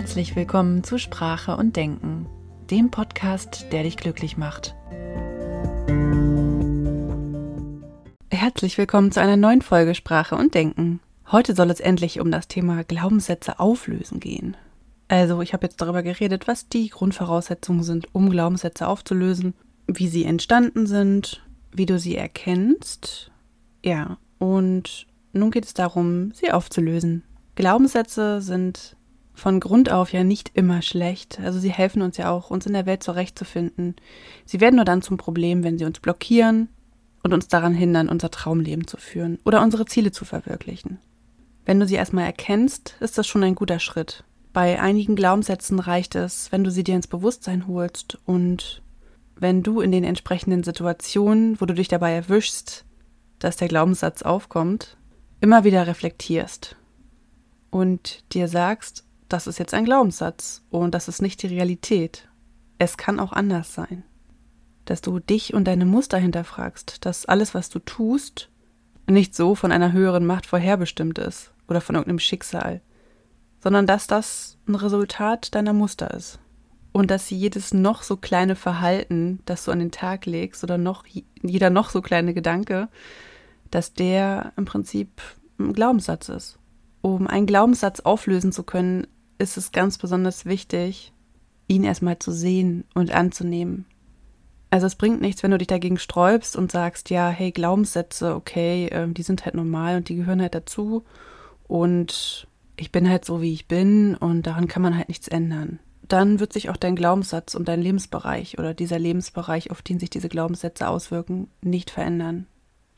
Herzlich willkommen zu Sprache und Denken, dem Podcast, der dich glücklich macht. Herzlich willkommen zu einer neuen Folge Sprache und Denken. Heute soll es endlich um das Thema Glaubenssätze auflösen gehen. Also, ich habe jetzt darüber geredet, was die Grundvoraussetzungen sind, um Glaubenssätze aufzulösen, wie sie entstanden sind, wie du sie erkennst. Ja, und nun geht es darum, sie aufzulösen. Glaubenssätze sind von Grund auf ja nicht immer schlecht. Also sie helfen uns ja auch, uns in der Welt zurechtzufinden. Sie werden nur dann zum Problem, wenn sie uns blockieren und uns daran hindern, unser Traumleben zu führen oder unsere Ziele zu verwirklichen. Wenn du sie erstmal erkennst, ist das schon ein guter Schritt. Bei einigen Glaubenssätzen reicht es, wenn du sie dir ins Bewusstsein holst und wenn du in den entsprechenden Situationen, wo du dich dabei erwischst, dass der Glaubenssatz aufkommt, immer wieder reflektierst und dir sagst, das ist jetzt ein Glaubenssatz und das ist nicht die Realität. Es kann auch anders sein. Dass du dich und deine Muster hinterfragst, dass alles, was du tust, nicht so von einer höheren Macht vorherbestimmt ist oder von irgendeinem Schicksal, sondern dass das ein Resultat deiner Muster ist. Und dass jedes noch so kleine Verhalten, das du an den Tag legst, oder noch jeder noch so kleine Gedanke, dass der im Prinzip ein Glaubenssatz ist. Um einen Glaubenssatz auflösen zu können, ist es ganz besonders wichtig, ihn erstmal zu sehen und anzunehmen. Also es bringt nichts, wenn du dich dagegen sträubst und sagst, ja, hey, Glaubenssätze, okay, äh, die sind halt normal und die gehören halt dazu und ich bin halt so, wie ich bin und daran kann man halt nichts ändern. Dann wird sich auch dein Glaubenssatz und dein Lebensbereich oder dieser Lebensbereich, auf den sich diese Glaubenssätze auswirken, nicht verändern.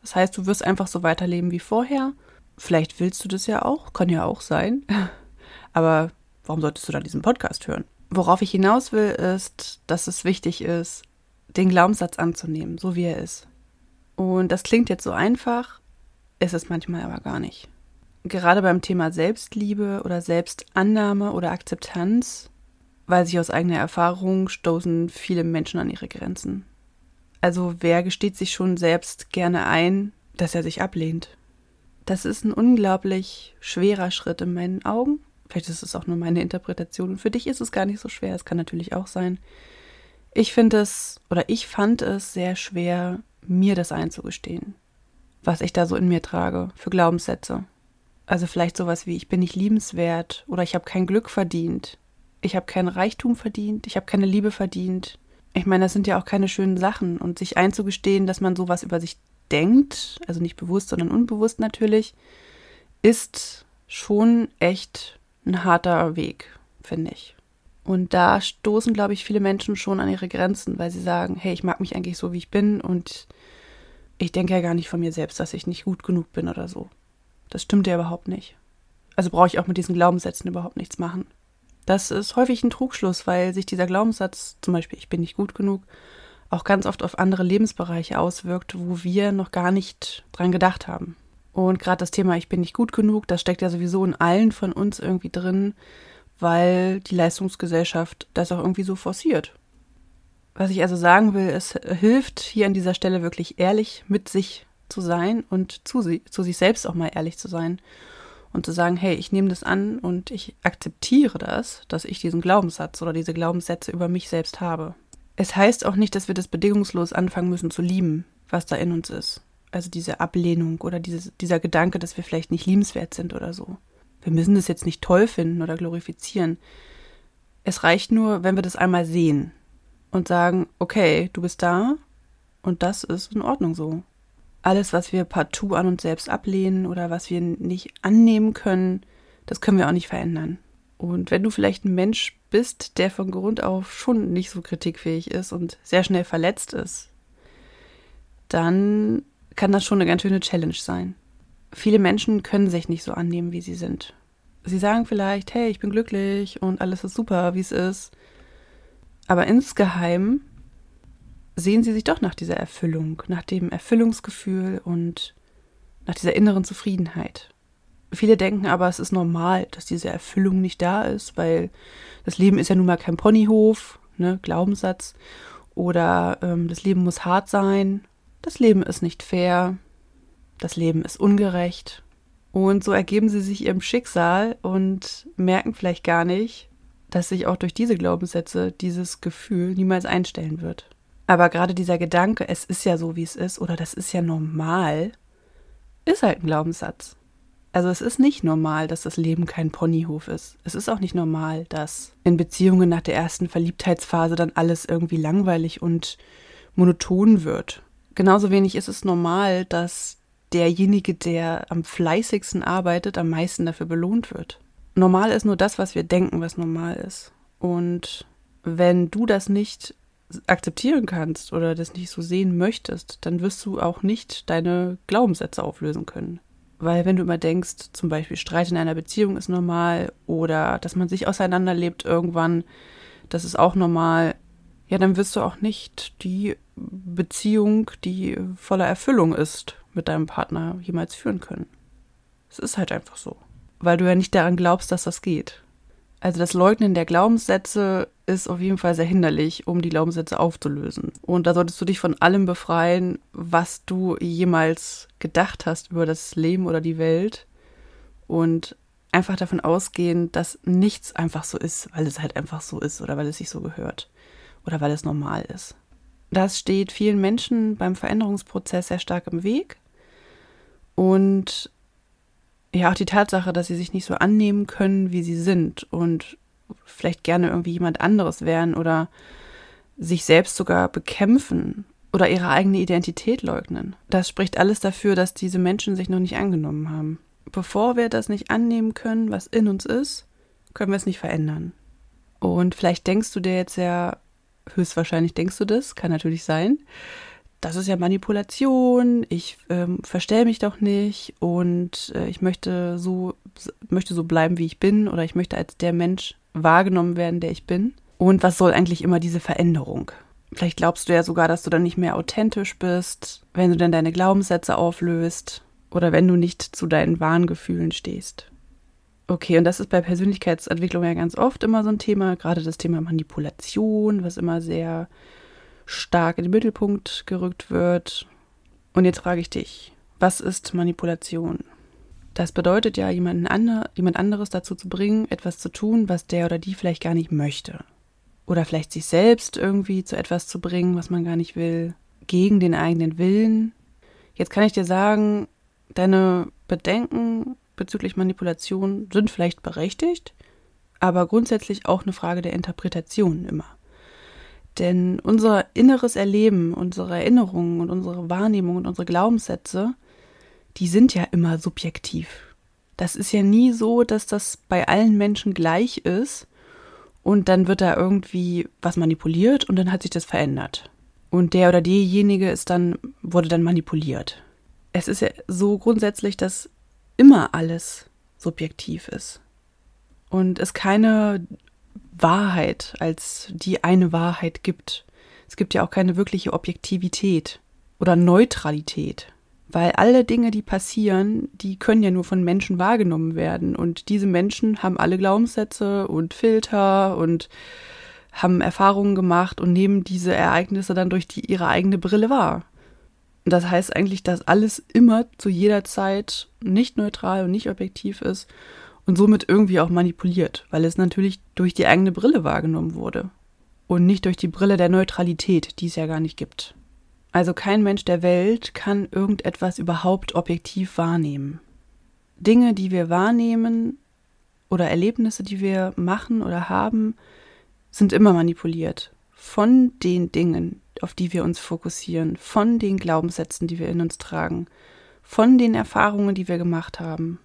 Das heißt, du wirst einfach so weiterleben wie vorher. Vielleicht willst du das ja auch, kann ja auch sein. Aber warum solltest du dann diesen Podcast hören? Worauf ich hinaus will, ist, dass es wichtig ist, den Glaubenssatz anzunehmen, so wie er ist. Und das klingt jetzt so einfach, ist es manchmal aber gar nicht. Gerade beim Thema Selbstliebe oder Selbstannahme oder Akzeptanz, weiß ich aus eigener Erfahrung, stoßen viele Menschen an ihre Grenzen. Also wer gesteht sich schon selbst gerne ein, dass er sich ablehnt? Das ist ein unglaublich schwerer Schritt in meinen Augen Vielleicht ist es auch nur meine Interpretation. Und für dich ist es gar nicht so schwer. Es kann natürlich auch sein. Ich finde es oder ich fand es sehr schwer, mir das einzugestehen, was ich da so in mir trage für Glaubenssätze. Also vielleicht sowas wie ich bin nicht liebenswert oder ich habe kein Glück verdient, ich habe keinen Reichtum verdient, ich habe keine Liebe verdient. Ich meine, das sind ja auch keine schönen Sachen und sich einzugestehen, dass man sowas über sich denkt, also nicht bewusst, sondern unbewusst natürlich, ist schon echt ein harter Weg, finde ich. Und da stoßen, glaube ich, viele Menschen schon an ihre Grenzen, weil sie sagen, hey, ich mag mich eigentlich so, wie ich bin und ich denke ja gar nicht von mir selbst, dass ich nicht gut genug bin oder so. Das stimmt ja überhaupt nicht. Also brauche ich auch mit diesen Glaubenssätzen überhaupt nichts machen. Das ist häufig ein Trugschluss, weil sich dieser Glaubenssatz, zum Beispiel ich bin nicht gut genug, auch ganz oft auf andere Lebensbereiche auswirkt, wo wir noch gar nicht dran gedacht haben. Und gerade das Thema Ich bin nicht gut genug, das steckt ja sowieso in allen von uns irgendwie drin, weil die Leistungsgesellschaft das auch irgendwie so forciert. Was ich also sagen will, es hilft hier an dieser Stelle wirklich ehrlich mit sich zu sein und zu, zu sich selbst auch mal ehrlich zu sein und zu sagen, hey, ich nehme das an und ich akzeptiere das, dass ich diesen Glaubenssatz oder diese Glaubenssätze über mich selbst habe. Es heißt auch nicht, dass wir das bedingungslos anfangen müssen zu lieben, was da in uns ist also diese Ablehnung oder dieses, dieser Gedanke, dass wir vielleicht nicht liebenswert sind oder so. Wir müssen das jetzt nicht toll finden oder glorifizieren. Es reicht nur, wenn wir das einmal sehen und sagen, okay, du bist da und das ist in Ordnung so. Alles, was wir partout an uns selbst ablehnen oder was wir nicht annehmen können, das können wir auch nicht verändern. Und wenn du vielleicht ein Mensch bist, der von Grund auf schon nicht so kritikfähig ist und sehr schnell verletzt ist, dann kann das schon eine ganz schöne Challenge sein. Viele Menschen können sich nicht so annehmen, wie sie sind. Sie sagen vielleicht, hey, ich bin glücklich und alles ist super, wie es ist. Aber insgeheim sehen sie sich doch nach dieser Erfüllung, nach dem Erfüllungsgefühl und nach dieser inneren Zufriedenheit. Viele denken aber, es ist normal, dass diese Erfüllung nicht da ist, weil das Leben ist ja nun mal kein Ponyhof, ne, Glaubenssatz. Oder ähm, das Leben muss hart sein das Leben ist nicht fair, das Leben ist ungerecht. Und so ergeben sie sich ihrem Schicksal und merken vielleicht gar nicht, dass sich auch durch diese Glaubenssätze dieses Gefühl niemals einstellen wird. Aber gerade dieser Gedanke, es ist ja so, wie es ist, oder das ist ja normal, ist halt ein Glaubenssatz. Also es ist nicht normal, dass das Leben kein Ponyhof ist. Es ist auch nicht normal, dass in Beziehungen nach der ersten Verliebtheitsphase dann alles irgendwie langweilig und monoton wird. Genauso wenig ist es normal, dass derjenige, der am fleißigsten arbeitet, am meisten dafür belohnt wird. Normal ist nur das, was wir denken, was normal ist. Und wenn du das nicht akzeptieren kannst oder das nicht so sehen möchtest, dann wirst du auch nicht deine Glaubenssätze auflösen können. Weil wenn du immer denkst, zum Beispiel Streit in einer Beziehung ist normal oder dass man sich auseinanderlebt irgendwann, das ist auch normal, ja, dann wirst du auch nicht die Beziehung, die voller Erfüllung ist, mit deinem Partner jemals führen können. Es ist halt einfach so. Weil du ja nicht daran glaubst, dass das geht. Also das Leugnen der Glaubenssätze ist auf jeden Fall sehr hinderlich, um die Glaubenssätze aufzulösen. Und da solltest du dich von allem befreien, was du jemals gedacht hast über das Leben oder die Welt. Und einfach davon ausgehen, dass nichts einfach so ist, weil es halt einfach so ist oder weil es sich so gehört oder weil es normal ist. Das steht vielen Menschen beim Veränderungsprozess sehr stark im Weg. Und ja, auch die Tatsache, dass sie sich nicht so annehmen können, wie sie sind und vielleicht gerne irgendwie jemand anderes wären oder sich selbst sogar bekämpfen oder ihre eigene Identität leugnen. Das spricht alles dafür, dass diese Menschen sich noch nicht angenommen haben. Bevor wir das nicht annehmen können, was in uns ist, können wir es nicht verändern. Und vielleicht denkst du dir jetzt ja, höchstwahrscheinlich denkst du das, kann natürlich sein, das ist ja Manipulation, ich ähm, verstell mich doch nicht und äh, ich möchte so, möchte so bleiben, wie ich bin oder ich möchte als der Mensch wahrgenommen werden, der ich bin. Und was soll eigentlich immer diese Veränderung? Vielleicht glaubst du ja sogar, dass du dann nicht mehr authentisch bist, wenn du dann deine Glaubenssätze auflöst oder wenn du nicht zu deinen wahren Gefühlen stehst. Okay, und das ist bei Persönlichkeitsentwicklung ja ganz oft immer so ein Thema, gerade das Thema Manipulation, was immer sehr stark in den Mittelpunkt gerückt wird. Und jetzt frage ich dich, was ist Manipulation? Das bedeutet ja, jemanden andre, jemand anderes dazu zu bringen, etwas zu tun, was der oder die vielleicht gar nicht möchte. Oder vielleicht sich selbst irgendwie zu etwas zu bringen, was man gar nicht will, gegen den eigenen Willen. Jetzt kann ich dir sagen, deine Bedenken bezüglich Manipulation sind vielleicht berechtigt, aber grundsätzlich auch eine Frage der Interpretation immer. Denn unser inneres Erleben, unsere Erinnerungen und unsere Wahrnehmung und unsere Glaubenssätze, die sind ja immer subjektiv. Das ist ja nie so, dass das bei allen Menschen gleich ist und dann wird da irgendwie was manipuliert und dann hat sich das verändert. Und der oder diejenige ist dann, wurde dann manipuliert. Es ist ja so grundsätzlich, dass immer alles subjektiv ist. Und es keine Wahrheit als die eine Wahrheit gibt. Es gibt ja auch keine wirkliche Objektivität oder Neutralität, weil alle Dinge, die passieren, die können ja nur von Menschen wahrgenommen werden und diese Menschen haben alle Glaubenssätze und Filter und haben Erfahrungen gemacht und nehmen diese Ereignisse dann durch die, ihre eigene Brille wahr. Das heißt eigentlich, dass alles immer zu jeder Zeit nicht neutral und nicht objektiv ist und somit irgendwie auch manipuliert, weil es natürlich durch die eigene Brille wahrgenommen wurde und nicht durch die Brille der Neutralität, die es ja gar nicht gibt. Also kein Mensch der Welt kann irgendetwas überhaupt objektiv wahrnehmen. Dinge, die wir wahrnehmen oder Erlebnisse, die wir machen oder haben, sind immer manipuliert von den Dingen, auf die wir uns fokussieren, von den Glaubenssätzen, die wir in uns tragen, von den Erfahrungen, die wir gemacht haben.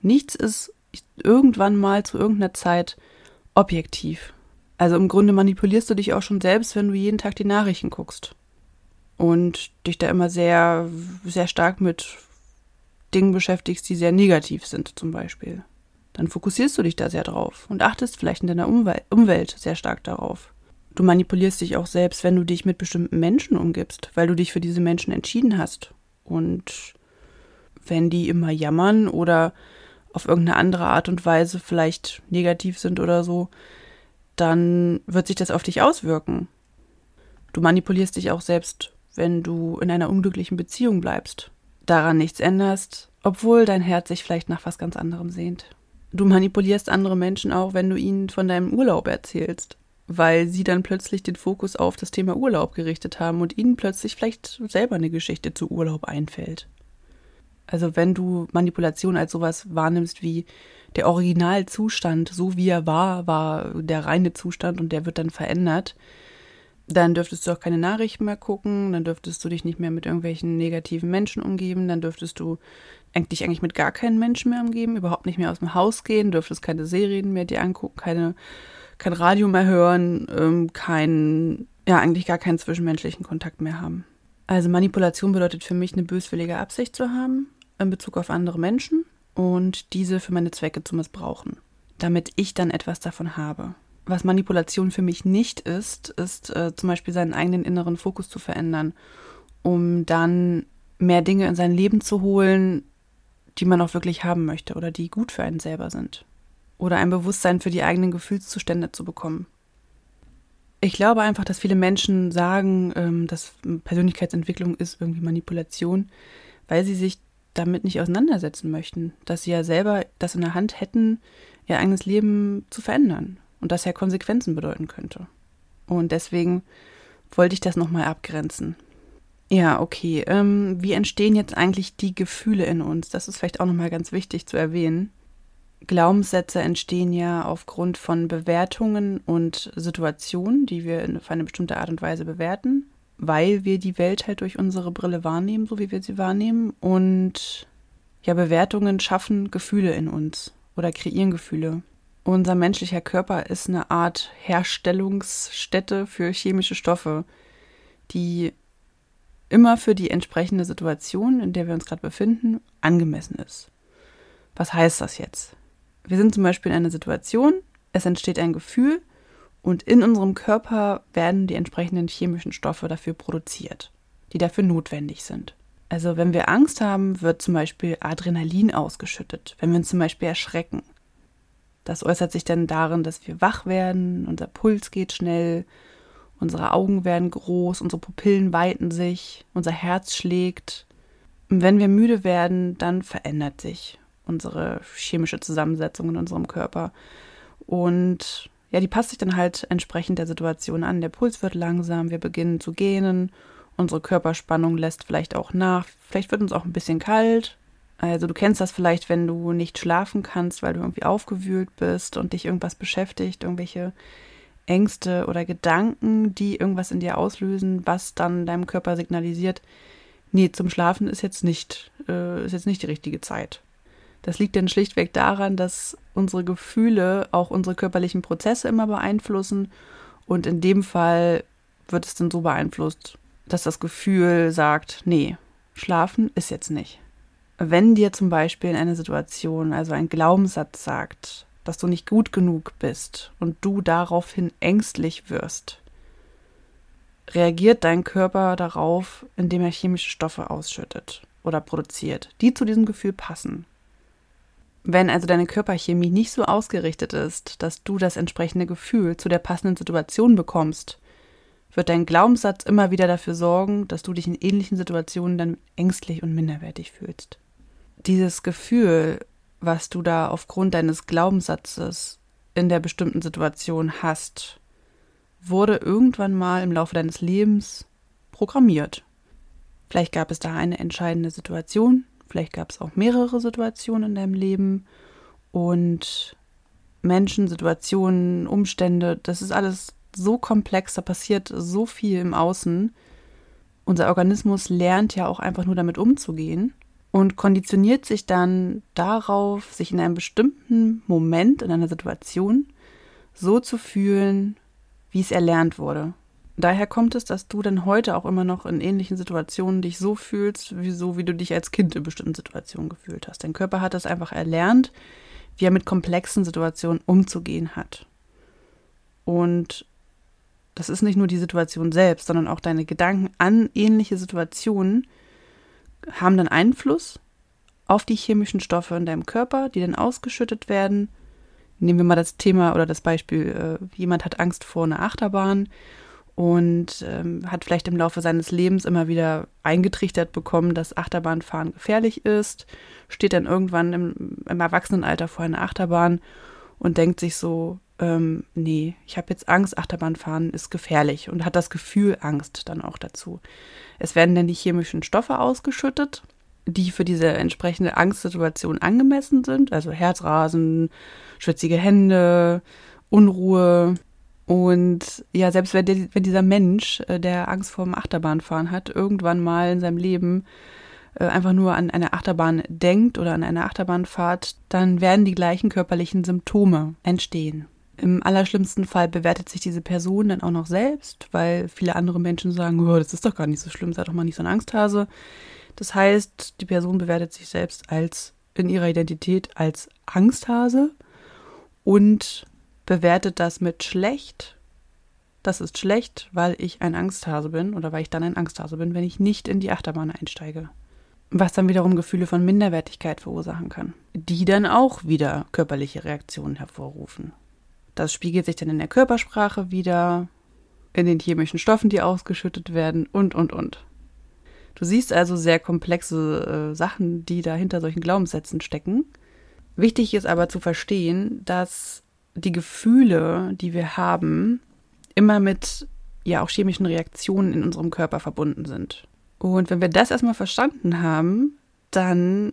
Nichts ist irgendwann mal zu irgendeiner Zeit objektiv. Also im Grunde manipulierst du dich auch schon selbst, wenn du jeden Tag die Nachrichten guckst. Und dich da immer sehr, sehr stark mit Dingen beschäftigst, die sehr negativ sind, zum Beispiel. Dann fokussierst du dich da sehr drauf und achtest vielleicht in deiner Umwel Umwelt sehr stark darauf. Du manipulierst dich auch selbst, wenn du dich mit bestimmten Menschen umgibst, weil du dich für diese Menschen entschieden hast. Und wenn die immer jammern oder auf irgendeine andere Art und Weise vielleicht negativ sind oder so, dann wird sich das auf dich auswirken. Du manipulierst dich auch selbst, wenn du in einer unglücklichen Beziehung bleibst, daran nichts änderst, obwohl dein Herz sich vielleicht nach was ganz anderem sehnt. Du manipulierst andere Menschen auch, wenn du ihnen von deinem Urlaub erzählst, weil sie dann plötzlich den Fokus auf das Thema Urlaub gerichtet haben und ihnen plötzlich vielleicht selber eine Geschichte zu Urlaub einfällt. Also wenn du Manipulation als sowas wahrnimmst wie der Originalzustand, so wie er war, war der reine Zustand und der wird dann verändert, dann dürftest du auch keine Nachrichten mehr gucken, dann dürftest du dich nicht mehr mit irgendwelchen negativen Menschen umgeben, dann dürftest du dich eigentlich mit gar keinen Menschen mehr umgeben, überhaupt nicht mehr aus dem Haus gehen, dürftest keine Serien mehr dir angucken, keine, kein Radio mehr hören, ähm, kein, ja, eigentlich gar keinen zwischenmenschlichen Kontakt mehr haben. Also Manipulation bedeutet für mich eine böswillige Absicht zu haben in Bezug auf andere Menschen und diese für meine Zwecke zu missbrauchen, damit ich dann etwas davon habe. Was Manipulation für mich nicht ist, ist äh, zum Beispiel seinen eigenen inneren Fokus zu verändern, um dann mehr Dinge in sein Leben zu holen, die man auch wirklich haben möchte oder die gut für einen selber sind. Oder ein Bewusstsein für die eigenen Gefühlszustände zu bekommen. Ich glaube einfach, dass viele Menschen sagen, ähm, dass Persönlichkeitsentwicklung ist irgendwie Manipulation, weil sie sich damit nicht auseinandersetzen möchten, dass sie ja selber das in der Hand hätten, ihr eigenes Leben zu verändern und das ja Konsequenzen bedeuten könnte. Und deswegen wollte ich das nochmal abgrenzen. Ja, okay. Ähm, wie entstehen jetzt eigentlich die Gefühle in uns? Das ist vielleicht auch nochmal ganz wichtig zu erwähnen. Glaubenssätze entstehen ja aufgrund von Bewertungen und Situationen, die wir auf eine bestimmte Art und Weise bewerten weil wir die Welt halt durch unsere Brille wahrnehmen, so wie wir sie wahrnehmen. Und ja, Bewertungen schaffen Gefühle in uns oder kreieren Gefühle. Unser menschlicher Körper ist eine Art Herstellungsstätte für chemische Stoffe, die immer für die entsprechende Situation, in der wir uns gerade befinden, angemessen ist. Was heißt das jetzt? Wir sind zum Beispiel in einer Situation, es entsteht ein Gefühl und in unserem Körper werden die entsprechenden chemischen Stoffe dafür produziert, die dafür notwendig sind. Also wenn wir Angst haben, wird zum Beispiel Adrenalin ausgeschüttet, wenn wir uns zum Beispiel erschrecken. Das äußert sich dann darin, dass wir wach werden, unser Puls geht schnell, unsere Augen werden groß, unsere Pupillen weiten sich, unser Herz schlägt. Und wenn wir müde werden, dann verändert sich unsere chemische Zusammensetzung in unserem Körper. Und ja, die passt sich dann halt entsprechend der Situation an. Der Puls wird langsam, wir beginnen zu gähnen, unsere Körperspannung lässt vielleicht auch nach, vielleicht wird uns auch ein bisschen kalt. Also du kennst das vielleicht, wenn du nicht schlafen kannst, weil du irgendwie aufgewühlt bist und dich irgendwas beschäftigt, irgendwelche Ängste oder Gedanken, die irgendwas in dir auslösen, was dann deinem Körper signalisiert, nee, zum Schlafen ist jetzt nicht, äh, ist jetzt nicht die richtige Zeit. Das liegt dann schlichtweg daran, dass unsere Gefühle auch unsere körperlichen Prozesse immer beeinflussen. Und in dem Fall wird es dann so beeinflusst, dass das Gefühl sagt, nee, schlafen ist jetzt nicht. Wenn dir zum Beispiel in einer Situation, also ein Glaubenssatz sagt, dass du nicht gut genug bist und du daraufhin ängstlich wirst, reagiert dein Körper darauf, indem er chemische Stoffe ausschüttet oder produziert, die zu diesem Gefühl passen. Wenn also deine Körperchemie nicht so ausgerichtet ist, dass du das entsprechende Gefühl zu der passenden Situation bekommst, wird dein Glaubenssatz immer wieder dafür sorgen, dass du dich in ähnlichen Situationen dann ängstlich und minderwertig fühlst. Dieses Gefühl, was du da aufgrund deines Glaubenssatzes in der bestimmten Situation hast, wurde irgendwann mal im Laufe deines Lebens programmiert. Vielleicht gab es da eine entscheidende Situation, Vielleicht gab es auch mehrere Situationen in deinem Leben und Menschen, Situationen, Umstände. Das ist alles so komplex, da passiert so viel im Außen. Unser Organismus lernt ja auch einfach nur damit umzugehen und konditioniert sich dann darauf, sich in einem bestimmten Moment, in einer Situation so zu fühlen, wie es erlernt wurde. Daher kommt es, dass du dann heute auch immer noch in ähnlichen Situationen dich so fühlst, wie so wie du dich als Kind in bestimmten Situationen gefühlt hast. Dein Körper hat das einfach erlernt, wie er mit komplexen Situationen umzugehen hat. Und das ist nicht nur die Situation selbst, sondern auch deine Gedanken an ähnliche Situationen haben dann Einfluss auf die chemischen Stoffe in deinem Körper, die dann ausgeschüttet werden. Nehmen wir mal das Thema oder das Beispiel, äh, jemand hat Angst vor einer Achterbahn und ähm, hat vielleicht im Laufe seines Lebens immer wieder eingetrichtert bekommen, dass Achterbahnfahren gefährlich ist, steht dann irgendwann im, im Erwachsenenalter vor einer Achterbahn und denkt sich so, ähm, nee, ich habe jetzt Angst, Achterbahnfahren ist gefährlich und hat das Gefühl Angst dann auch dazu. Es werden dann die chemischen Stoffe ausgeschüttet, die für diese entsprechende Angstsituation angemessen sind, also Herzrasen, schwitzige Hände, Unruhe. Und ja, selbst wenn, wenn dieser Mensch, äh, der Angst vor dem Achterbahnfahren hat, irgendwann mal in seinem Leben äh, einfach nur an eine Achterbahn denkt oder an eine Achterbahnfahrt, dann werden die gleichen körperlichen Symptome entstehen. Im allerschlimmsten Fall bewertet sich diese Person dann auch noch selbst, weil viele andere Menschen sagen, oh, das ist doch gar nicht so schlimm, sei doch mal nicht so ein Angsthase. Das heißt, die Person bewertet sich selbst als in ihrer Identität als Angsthase und bewertet das mit schlecht. Das ist schlecht, weil ich ein Angsthase bin oder weil ich dann ein Angsthase bin, wenn ich nicht in die Achterbahn einsteige. Was dann wiederum Gefühle von Minderwertigkeit verursachen kann, die dann auch wieder körperliche Reaktionen hervorrufen. Das spiegelt sich dann in der Körpersprache wieder, in den chemischen Stoffen, die ausgeschüttet werden und, und, und. Du siehst also sehr komplexe äh, Sachen, die da hinter solchen Glaubenssätzen stecken. Wichtig ist aber zu verstehen, dass die Gefühle, die wir haben, immer mit ja auch chemischen Reaktionen in unserem Körper verbunden sind. Und wenn wir das erstmal verstanden haben, dann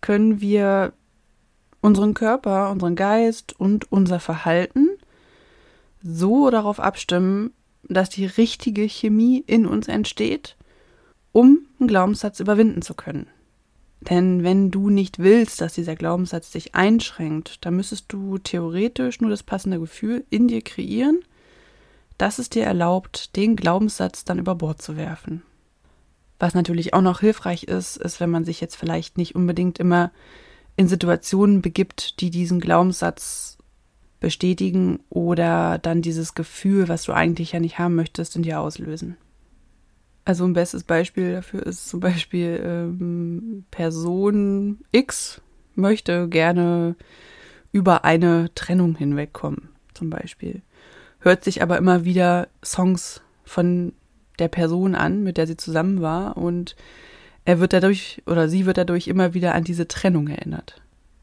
können wir unseren Körper, unseren Geist und unser Verhalten so darauf abstimmen, dass die richtige Chemie in uns entsteht, um einen Glaubenssatz überwinden zu können. Denn wenn du nicht willst, dass dieser Glaubenssatz dich einschränkt, dann müsstest du theoretisch nur das passende Gefühl in dir kreieren, das es dir erlaubt, den Glaubenssatz dann über Bord zu werfen. Was natürlich auch noch hilfreich ist, ist, wenn man sich jetzt vielleicht nicht unbedingt immer in Situationen begibt, die diesen Glaubenssatz bestätigen oder dann dieses Gefühl, was du eigentlich ja nicht haben möchtest, in dir auslösen. Also ein bestes Beispiel dafür ist zum Beispiel ähm, Person X möchte gerne über eine Trennung hinwegkommen, zum Beispiel. Hört sich aber immer wieder Songs von der Person an, mit der sie zusammen war und er wird dadurch oder sie wird dadurch immer wieder an diese Trennung erinnert.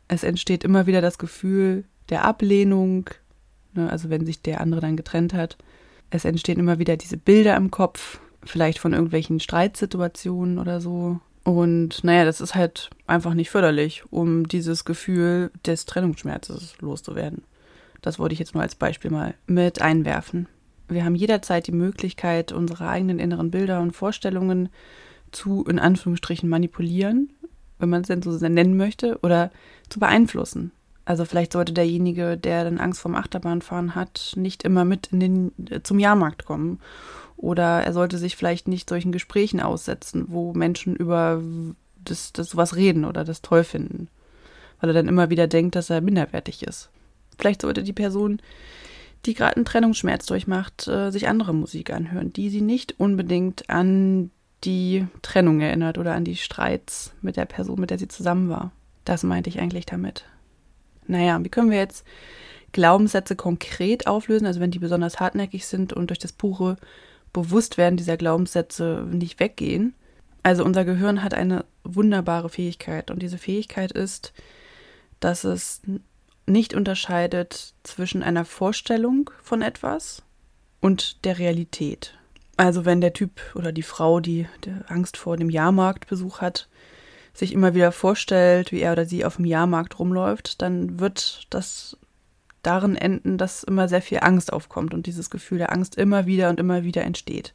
Es entsteht immer wieder das Gefühl der Ablehnung, ne, also wenn sich der andere dann getrennt hat. Es entstehen immer wieder diese Bilder im Kopf, vielleicht von irgendwelchen Streitsituationen oder so. Und naja, das ist halt einfach nicht förderlich, um dieses Gefühl des Trennungsschmerzes loszuwerden. Das wollte ich jetzt nur als Beispiel mal mit einwerfen. Wir haben jederzeit die Möglichkeit, unsere eigenen inneren Bilder und Vorstellungen zu, in Anführungsstrichen, manipulieren, wenn man es denn so nennen möchte, oder zu beeinflussen. Also vielleicht sollte derjenige, der dann Angst vorm Achterbahnfahren hat, nicht immer mit in den, äh, zum Jahrmarkt kommen. Oder er sollte sich vielleicht nicht solchen Gesprächen aussetzen, wo Menschen über das, das sowas reden oder das toll finden. Weil er dann immer wieder denkt, dass er minderwertig ist. Vielleicht sollte die Person, die gerade einen Trennungsschmerz durchmacht, äh, sich andere Musik anhören, die sie nicht unbedingt an die Trennung erinnert oder an die Streits mit der Person, mit der sie zusammen war. Das meinte ich eigentlich damit. Naja, wie können wir jetzt Glaubenssätze konkret auflösen, also wenn die besonders hartnäckig sind und durch das pure Bewusstwerden dieser Glaubenssätze nicht weggehen? Also unser Gehirn hat eine wunderbare Fähigkeit und diese Fähigkeit ist, dass es nicht unterscheidet zwischen einer Vorstellung von etwas und der Realität. Also wenn der Typ oder die Frau, die, Angst vor dem Jahrmarktbesuch hat, sich immer wieder vorstellt, wie er oder sie auf dem Jahrmarkt rumläuft, dann wird das darin enden, dass immer sehr viel Angst aufkommt und dieses Gefühl der Angst immer wieder und immer wieder entsteht.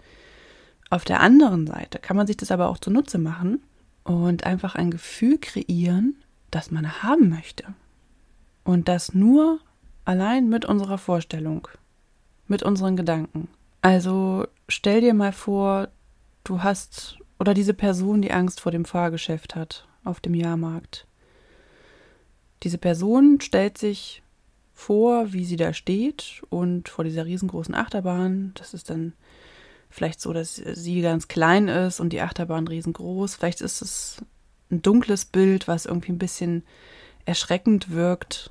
Auf der anderen Seite kann man sich das aber auch zunutze machen und einfach ein Gefühl kreieren, das man haben möchte. Und das nur allein mit unserer Vorstellung, mit unseren Gedanken. Also stell dir mal vor, du hast oder diese Person, die Angst vor dem Fahrgeschäft hat auf dem Jahrmarkt. Diese Person stellt sich vor, wie sie da steht und vor dieser riesengroßen Achterbahn. Das ist dann vielleicht so, dass sie ganz klein ist und die Achterbahn riesengroß. Vielleicht ist es ein dunkles Bild, was irgendwie ein bisschen erschreckend wirkt.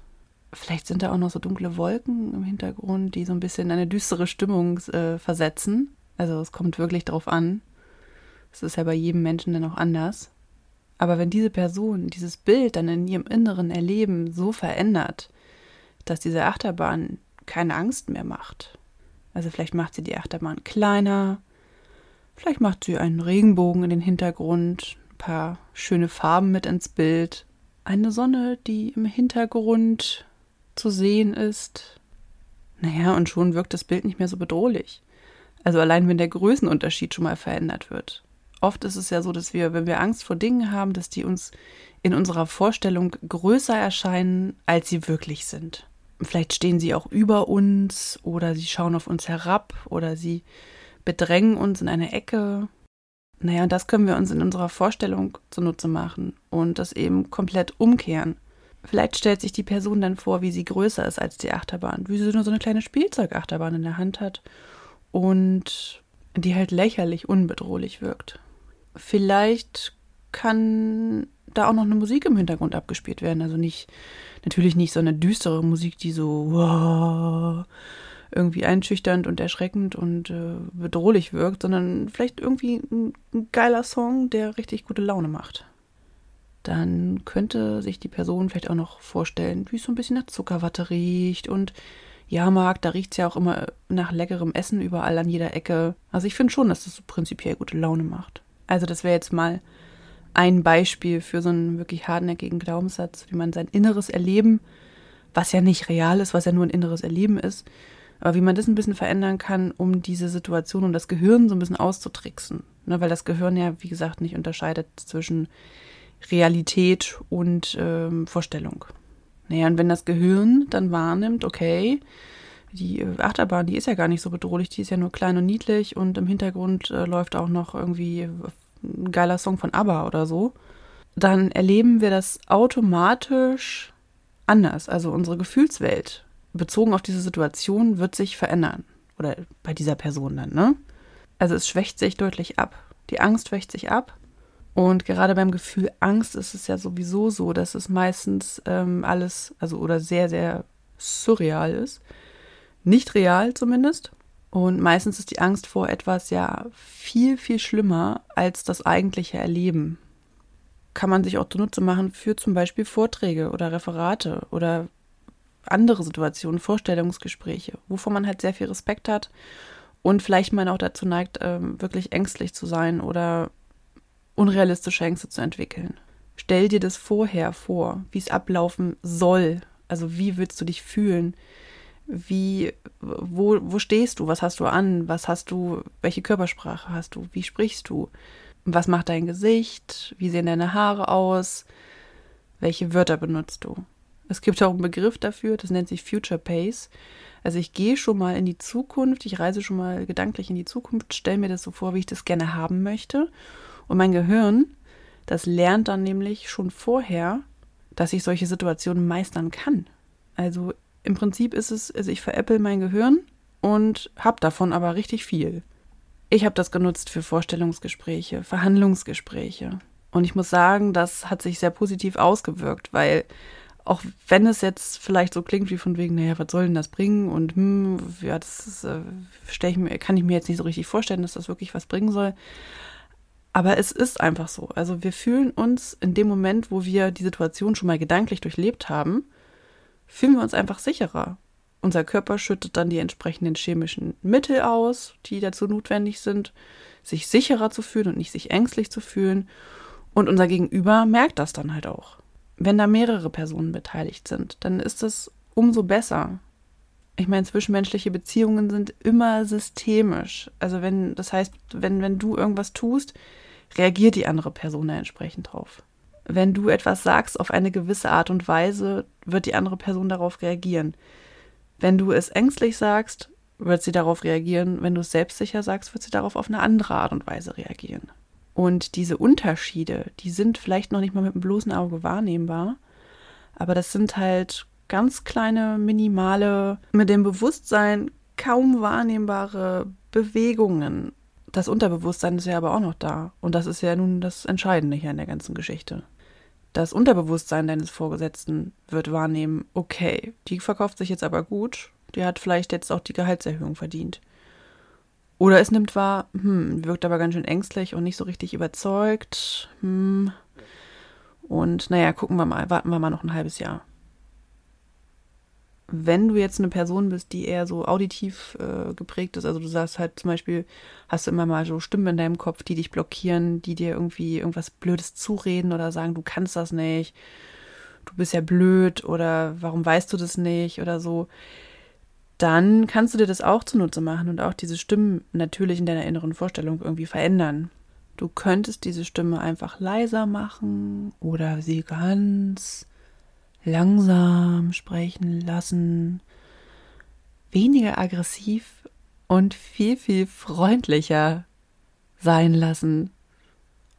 Vielleicht sind da auch noch so dunkle Wolken im Hintergrund, die so ein bisschen eine düstere Stimmung äh, versetzen. Also es kommt wirklich drauf an. Es ist ja bei jedem Menschen dann auch anders. Aber wenn diese Person dieses Bild dann in ihrem inneren Erleben so verändert, dass diese Achterbahn keine Angst mehr macht, also vielleicht macht sie die Achterbahn kleiner, vielleicht macht sie einen Regenbogen in den Hintergrund, ein paar schöne Farben mit ins Bild, eine Sonne, die im Hintergrund zu sehen ist. Naja, und schon wirkt das Bild nicht mehr so bedrohlich. Also allein wenn der Größenunterschied schon mal verändert wird. Oft ist es ja so, dass wir, wenn wir Angst vor Dingen haben, dass die uns in unserer Vorstellung größer erscheinen, als sie wirklich sind. Vielleicht stehen sie auch über uns oder sie schauen auf uns herab oder sie bedrängen uns in eine Ecke. Naja, und das können wir uns in unserer Vorstellung zunutze machen und das eben komplett umkehren. Vielleicht stellt sich die Person dann vor, wie sie größer ist als die Achterbahn, wie sie nur so eine kleine Spielzeugachterbahn in der Hand hat und die halt lächerlich unbedrohlich wirkt. Vielleicht kann da auch noch eine Musik im Hintergrund abgespielt werden. Also nicht, natürlich nicht so eine düstere Musik, die so wow, irgendwie einschüchternd und erschreckend und äh, bedrohlich wirkt, sondern vielleicht irgendwie ein, ein geiler Song, der richtig gute Laune macht. Dann könnte sich die Person vielleicht auch noch vorstellen, wie es so ein bisschen nach Zuckerwatte riecht und Jahrmarkt, da riecht es ja auch immer nach leckerem Essen überall an jeder Ecke. Also ich finde schon, dass das so prinzipiell gute Laune macht. Also das wäre jetzt mal ein Beispiel für so einen wirklich hartnäckigen Glaubenssatz, wie man sein inneres Erleben, was ja nicht real ist, was ja nur ein inneres Erleben ist, aber wie man das ein bisschen verändern kann, um diese Situation, um das Gehirn so ein bisschen auszutricksen. Ne, weil das Gehirn ja, wie gesagt, nicht unterscheidet zwischen Realität und ähm, Vorstellung. Naja, und wenn das Gehirn dann wahrnimmt, okay, die äh, Achterbahn, die ist ja gar nicht so bedrohlich, die ist ja nur klein und niedlich und im Hintergrund äh, läuft auch noch irgendwie ein geiler Song von ABBA oder so, dann erleben wir das automatisch anders. Also unsere Gefühlswelt bezogen auf diese Situation wird sich verändern. Oder bei dieser Person dann, ne? Also es schwächt sich deutlich ab. Die Angst schwächt sich ab. Und gerade beim Gefühl Angst ist es ja sowieso so, dass es meistens ähm, alles, also oder sehr, sehr surreal ist. Nicht real zumindest. Und meistens ist die Angst vor etwas ja viel, viel schlimmer als das eigentliche Erleben. Kann man sich auch zunutze machen für zum Beispiel Vorträge oder Referate oder andere Situationen, Vorstellungsgespräche, wovon man halt sehr viel Respekt hat und vielleicht man auch dazu neigt, ähm, wirklich ängstlich zu sein oder unrealistische Ängste zu entwickeln. Stell dir das vorher vor, wie es ablaufen soll. Also wie willst du dich fühlen? Wie, wo, wo stehst du? Was hast du an? Was hast du? Welche Körpersprache hast du? Wie sprichst du? Was macht dein Gesicht? Wie sehen deine Haare aus? Welche Wörter benutzt du? Es gibt auch einen Begriff dafür, das nennt sich Future Pace. Also ich gehe schon mal in die Zukunft, ich reise schon mal gedanklich in die Zukunft, stelle mir das so vor, wie ich das gerne haben möchte. Und mein Gehirn, das lernt dann nämlich schon vorher, dass ich solche Situationen meistern kann. Also im Prinzip ist es, also ich veräpple mein Gehirn und habe davon aber richtig viel. Ich habe das genutzt für Vorstellungsgespräche, Verhandlungsgespräche. Und ich muss sagen, das hat sich sehr positiv ausgewirkt, weil auch wenn es jetzt vielleicht so klingt wie von wegen, naja, was soll denn das bringen? Und hm, ja, das ist, äh, ich mir, kann ich mir jetzt nicht so richtig vorstellen, dass das wirklich was bringen soll. Aber es ist einfach so. Also wir fühlen uns in dem Moment, wo wir die Situation schon mal gedanklich durchlebt haben, fühlen wir uns einfach sicherer. Unser Körper schüttet dann die entsprechenden chemischen Mittel aus, die dazu notwendig sind, sich sicherer zu fühlen und nicht sich ängstlich zu fühlen. Und unser Gegenüber merkt das dann halt auch. Wenn da mehrere Personen beteiligt sind, dann ist es umso besser. Ich meine, zwischenmenschliche Beziehungen sind immer systemisch. Also wenn, das heißt, wenn, wenn du irgendwas tust, reagiert die andere Person da entsprechend drauf wenn du etwas sagst auf eine gewisse Art und Weise, wird die andere Person darauf reagieren. Wenn du es ängstlich sagst, wird sie darauf reagieren. Wenn du es selbstsicher sagst, wird sie darauf auf eine andere Art und Weise reagieren. Und diese Unterschiede, die sind vielleicht noch nicht mal mit dem bloßen Auge wahrnehmbar, aber das sind halt ganz kleine, minimale, mit dem Bewusstsein kaum wahrnehmbare Bewegungen. Das Unterbewusstsein ist ja aber auch noch da. Und das ist ja nun das Entscheidende hier in der ganzen Geschichte. Das Unterbewusstsein deines Vorgesetzten wird wahrnehmen, okay, die verkauft sich jetzt aber gut, die hat vielleicht jetzt auch die Gehaltserhöhung verdient. Oder es nimmt wahr, hm, wirkt aber ganz schön ängstlich und nicht so richtig überzeugt. Hm. Und naja, gucken wir mal, warten wir mal noch ein halbes Jahr. Wenn du jetzt eine Person bist, die eher so auditiv äh, geprägt ist, also du sagst halt zum Beispiel, hast du immer mal so Stimmen in deinem Kopf, die dich blockieren, die dir irgendwie irgendwas Blödes zureden oder sagen, du kannst das nicht, du bist ja blöd oder warum weißt du das nicht oder so dann kannst du dir das auch zunutze machen und auch diese Stimmen natürlich in deiner inneren Vorstellung irgendwie verändern. Du könntest diese Stimme einfach leiser machen oder sie ganz langsam sprechen lassen, weniger aggressiv und viel, viel freundlicher sein lassen.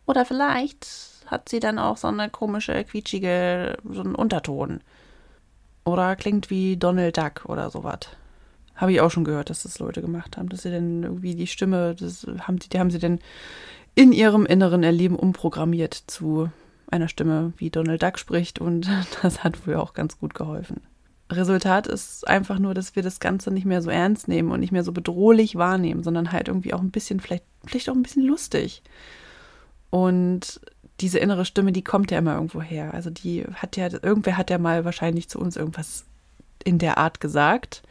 Oder vielleicht hat sie dann auch so eine komische, quietschige, so einen Unterton. Oder klingt wie Donald Duck oder sowas. Habe ich auch schon gehört, dass das Leute gemacht haben, dass sie dann irgendwie die Stimme, das haben die, die haben sie dann in ihrem inneren Erleben umprogrammiert zu einer Stimme, wie Donald Duck spricht und das hat wohl auch ganz gut geholfen. Resultat ist einfach nur, dass wir das Ganze nicht mehr so ernst nehmen und nicht mehr so bedrohlich wahrnehmen, sondern halt irgendwie auch ein bisschen, vielleicht, vielleicht auch ein bisschen lustig. Und diese innere Stimme, die kommt ja immer irgendwo her. Also die hat ja, irgendwer hat ja mal wahrscheinlich zu uns irgendwas in der Art gesagt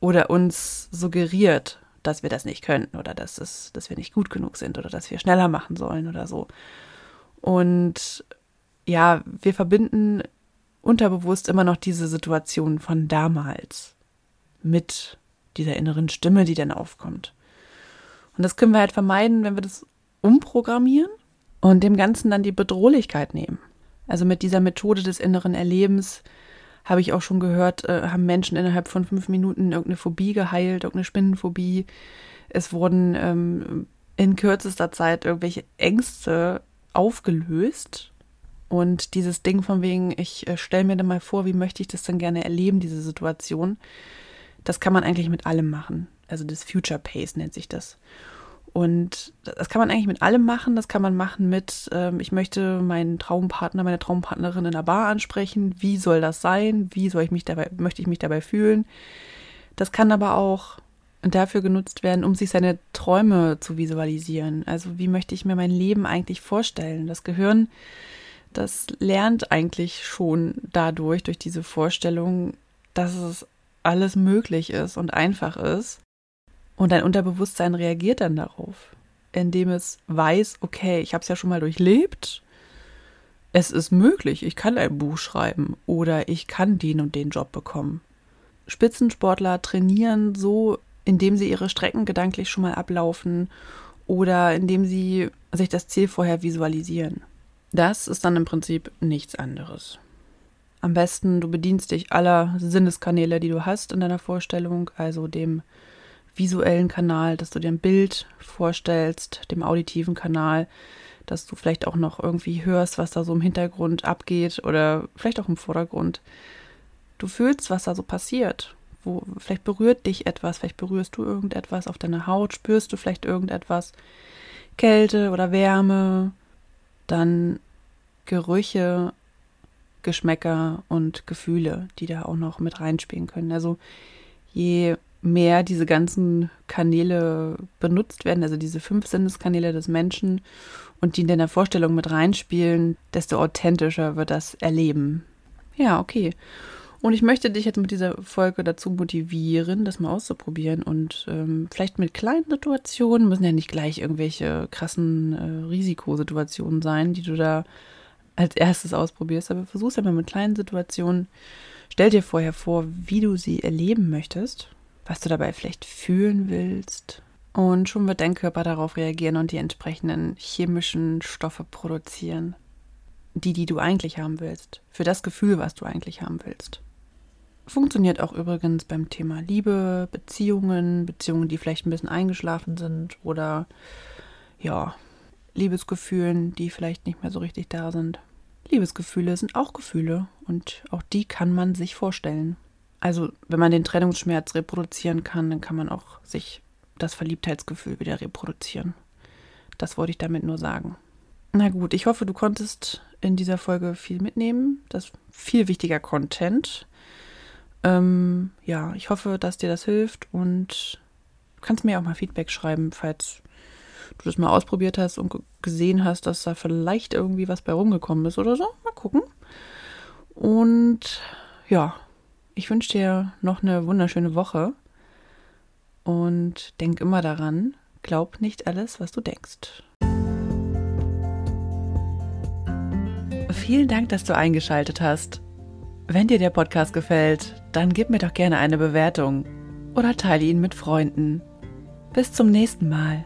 oder uns suggeriert, dass wir das nicht könnten oder dass, es, dass wir nicht gut genug sind oder dass wir schneller machen sollen oder so. Und ja, wir verbinden unterbewusst immer noch diese Situation von damals mit dieser inneren Stimme, die dann aufkommt. Und das können wir halt vermeiden, wenn wir das umprogrammieren und dem Ganzen dann die Bedrohlichkeit nehmen. Also mit dieser Methode des inneren Erlebens habe ich auch schon gehört, äh, haben Menschen innerhalb von fünf Minuten irgendeine Phobie geheilt, irgendeine Spinnenphobie. Es wurden ähm, in kürzester Zeit irgendwelche Ängste aufgelöst. Und dieses Ding von wegen, ich äh, stelle mir dann mal vor, wie möchte ich das dann gerne erleben, diese Situation, das kann man eigentlich mit allem machen. Also das Future Pace nennt sich das. Und das kann man eigentlich mit allem machen. Das kann man machen mit, ähm, ich möchte meinen Traumpartner, meine Traumpartnerin in der Bar ansprechen. Wie soll das sein? Wie soll ich mich dabei, möchte ich mich dabei fühlen? Das kann aber auch dafür genutzt werden, um sich seine Träume zu visualisieren. Also wie möchte ich mir mein Leben eigentlich vorstellen? Das Gehirn, das lernt eigentlich schon dadurch, durch diese Vorstellung, dass es alles möglich ist und einfach ist. Und dein Unterbewusstsein reagiert dann darauf, indem es weiß, okay, ich habe es ja schon mal durchlebt. Es ist möglich, ich kann ein Buch schreiben oder ich kann den und den Job bekommen. Spitzensportler trainieren so, indem sie ihre Strecken gedanklich schon mal ablaufen oder indem sie sich das Ziel vorher visualisieren. Das ist dann im Prinzip nichts anderes. Am besten, du bedienst dich aller Sinneskanäle, die du hast in deiner Vorstellung, also dem visuellen Kanal, dass du dir ein Bild vorstellst, dem auditiven Kanal, dass du vielleicht auch noch irgendwie hörst, was da so im Hintergrund abgeht oder vielleicht auch im Vordergrund. Du fühlst, was da so passiert. Wo, vielleicht berührt dich etwas, vielleicht berührst du irgendetwas auf deiner Haut, spürst du vielleicht irgendetwas, Kälte oder Wärme, dann Gerüche, Geschmäcker und Gefühle, die da auch noch mit reinspielen können. Also je mehr diese ganzen Kanäle benutzt werden, also diese fünf Sinneskanäle des Menschen und die in deiner Vorstellung mit reinspielen, desto authentischer wird das Erleben. Ja, okay. Und ich möchte dich jetzt mit dieser Folge dazu motivieren, das mal auszuprobieren und ähm, vielleicht mit kleinen Situationen, müssen ja nicht gleich irgendwelche krassen äh, Risikosituationen sein, die du da als erstes ausprobierst, aber versuch's ja mal mit kleinen Situationen. Stell dir vorher vor, wie du sie erleben möchtest was du dabei vielleicht fühlen willst. Und schon wird dein Körper darauf reagieren und die entsprechenden chemischen Stoffe produzieren. Die, die du eigentlich haben willst. Für das Gefühl, was du eigentlich haben willst. Funktioniert auch übrigens beim Thema Liebe, Beziehungen, Beziehungen, die vielleicht ein bisschen eingeschlafen sind oder ja, Liebesgefühlen, die vielleicht nicht mehr so richtig da sind. Liebesgefühle sind auch Gefühle und auch die kann man sich vorstellen. Also, wenn man den Trennungsschmerz reproduzieren kann, dann kann man auch sich das Verliebtheitsgefühl wieder reproduzieren. Das wollte ich damit nur sagen. Na gut, ich hoffe, du konntest in dieser Folge viel mitnehmen. Das ist viel wichtiger Content. Ähm, ja, ich hoffe, dass dir das hilft und du kannst mir auch mal Feedback schreiben, falls du das mal ausprobiert hast und gesehen hast, dass da vielleicht irgendwie was bei rumgekommen ist oder so. Mal gucken. Und ja, ich wünsche dir noch eine wunderschöne Woche und denk immer daran, glaub nicht alles, was du denkst. Vielen Dank, dass du eingeschaltet hast. Wenn dir der Podcast gefällt, dann gib mir doch gerne eine Bewertung oder teile ihn mit Freunden. Bis zum nächsten Mal.